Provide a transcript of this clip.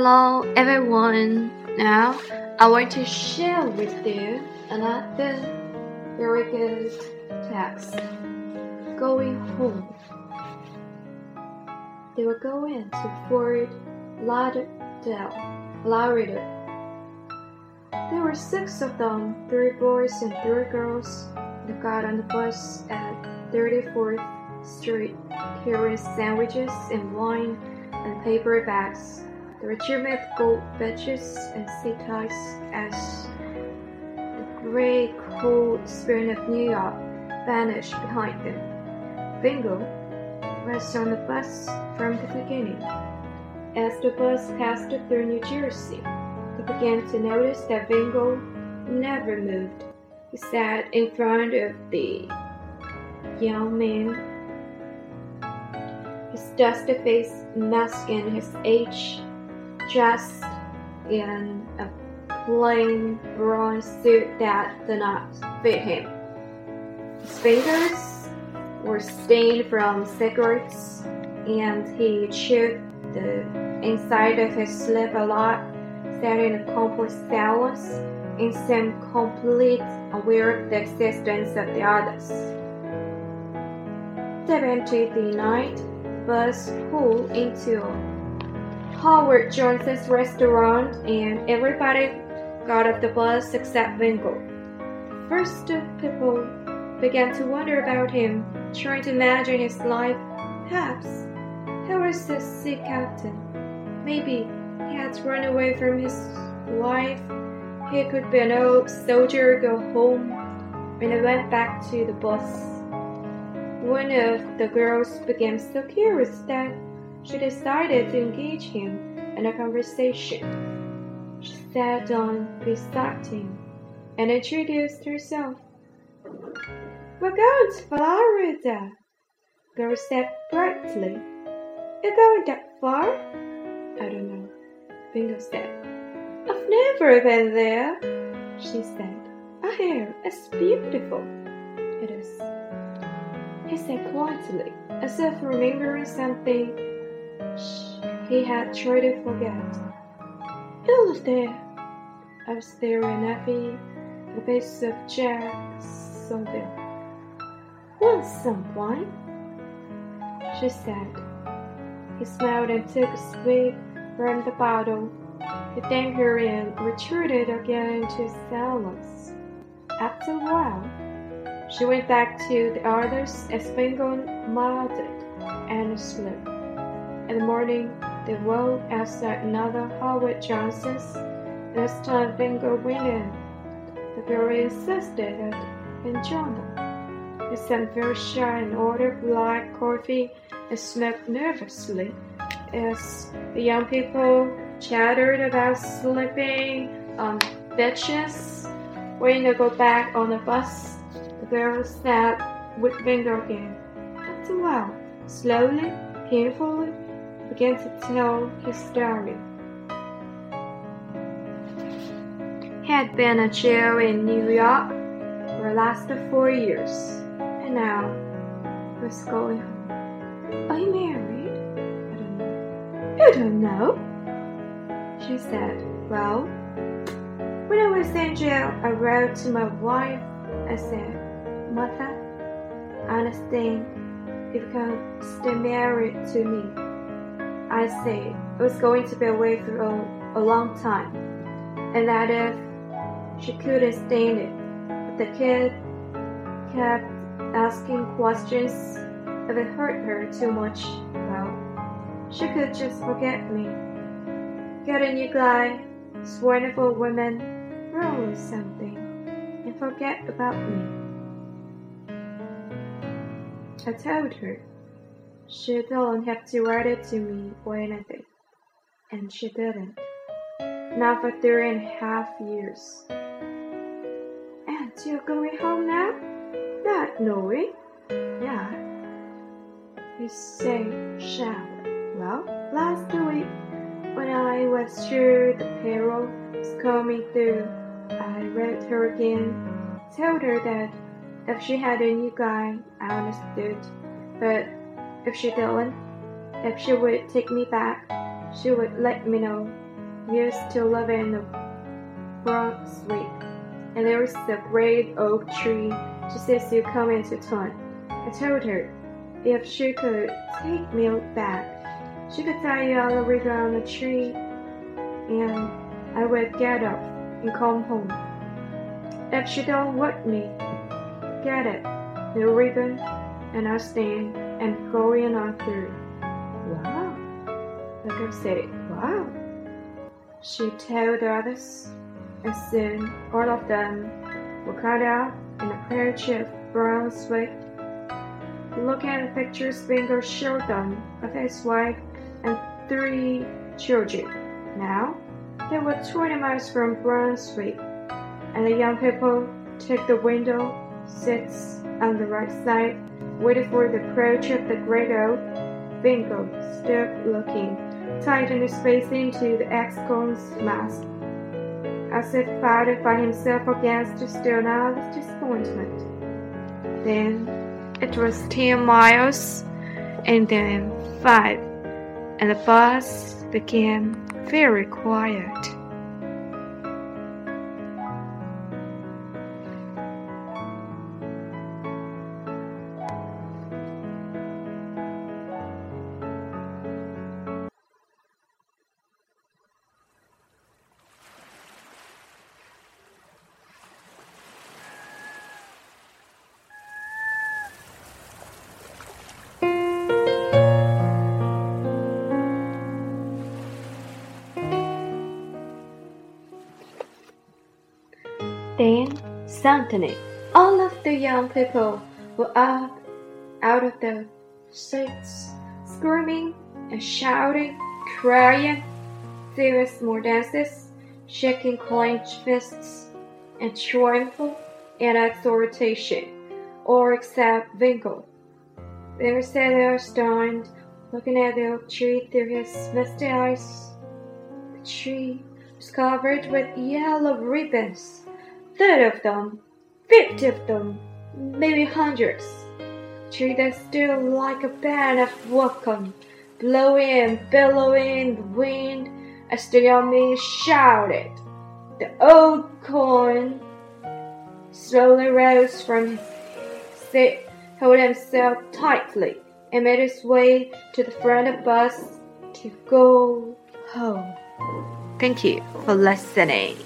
Hello everyone. Now I want to share with you another very good text. Going home. They were going to Fort Lauderdale, Florida. There were six of them, three boys and three girls. They got on the bus at 34th Street, carrying sandwiches and wine and paper bags. The regiment gold badges and sea ties as the grey cold spirit of New York vanished behind them. Vingo was on the bus from the beginning. As the bus passed through New Jersey, he began to notice that Vingo never moved. He sat in front of the young man, his dusty face masking his age dressed in a plain brown suit that did not fit him. His fingers were stained from cigarettes, and he chewed the inside of his lip a lot, sat in a complete silence, and seemed completely aware of the existence of the others. Step into the night, bus pulled into Howard Johnson's restaurant, and everybody got off the bus except Vingo. First, people began to wonder about him, trying to imagine his life. Perhaps he was a sea captain. Maybe he had run away from his wife. He could be an old soldier, go home, and he went back to the bus. One of the girls became so curious that she decided to engage him in a conversation. She sat down beside him and introduced herself. We're going to Florida, girl said brightly. You're going that far? I don't know, Vingo said. I've never been there, she said. I hear it's beautiful. It is. He said quietly, as if remembering something he had tried to forget. Was there. I was there in Effie, a piece of Jack something. Want some wine? She said. He smiled and took a swig from the bottle. He thanked her and retreated again into silence. After a while, she went back to the others as Vingo nodded and slept. In the morning, they woke outside another Howard Johnson's. This time, Vingo in. The girl insisted that he join them. He seemed very shy and ordered black coffee and smoked nervously as the young people chattered about sleeping on benches. When they go back on the bus, the girl sat with Vingo again. After a while, slowly, painfully, began to tell his story. He had been a jail in New York for the last four years, and now was going home. Are you married? I don't know. You don't know? She said, Well, when I was in jail, I wrote to my wife. I said, Mother, I understand you can stay married to me. I said I was going to be away for a, a long time, and that if she couldn't stand it, but the kid kept asking questions. If it hurt her too much, well, she could just forget me. Get a new guy, for women, roll or something, and forget about me. I told her she don't have to write it to me or anything. And she didn't. Not for three and a half years. And you're going home now? Not knowing? Yeah. You say shower. Well, last week when I was sure the payroll was coming through, I read her again, told her that if she had a new guy, I understood, but if she didn't, if she would take me back, she would let me know. used to live in the Brunswick, and there was a great oak tree just as you come into town. I told her if she could take me back, she could tie a yellow ribbon on the tree, and I would get up and come home. If she don't want me, get it, the ribbon, and I stand and going on through. Wow, like I said, wow. She told the others, and soon all of them were cut out in a patch of brown sweat. Look at the pictures Vingo showed them of his wife and three children. Now, they were 20 miles from Brunswick, and the young people took the window seats on the right side, waiting for the approach of the great oak. Bingo stood looking, tightened his face into the ex-con's mask, as if fighting by himself against the stillness of disappointment. Then it was ten miles, and then five, and the bus became very quiet. Then, suddenly, all of the young people were up out of the seats, screaming and shouting, crying. Were more dances, shaking clenched fists, and triumphal and exhortation, all except Winkle. There sat there stunned, looking at the oak tree through his misty eyes. The tree was covered with yellow ribbons thirty of them, fifty of them, maybe hundreds. Treated still like a band of welcome, blowing and billowing the wind as the man shouted. The old coin slowly rose from his seat, held himself tightly, and made his way to the front of the bus to go home. Thank you for listening.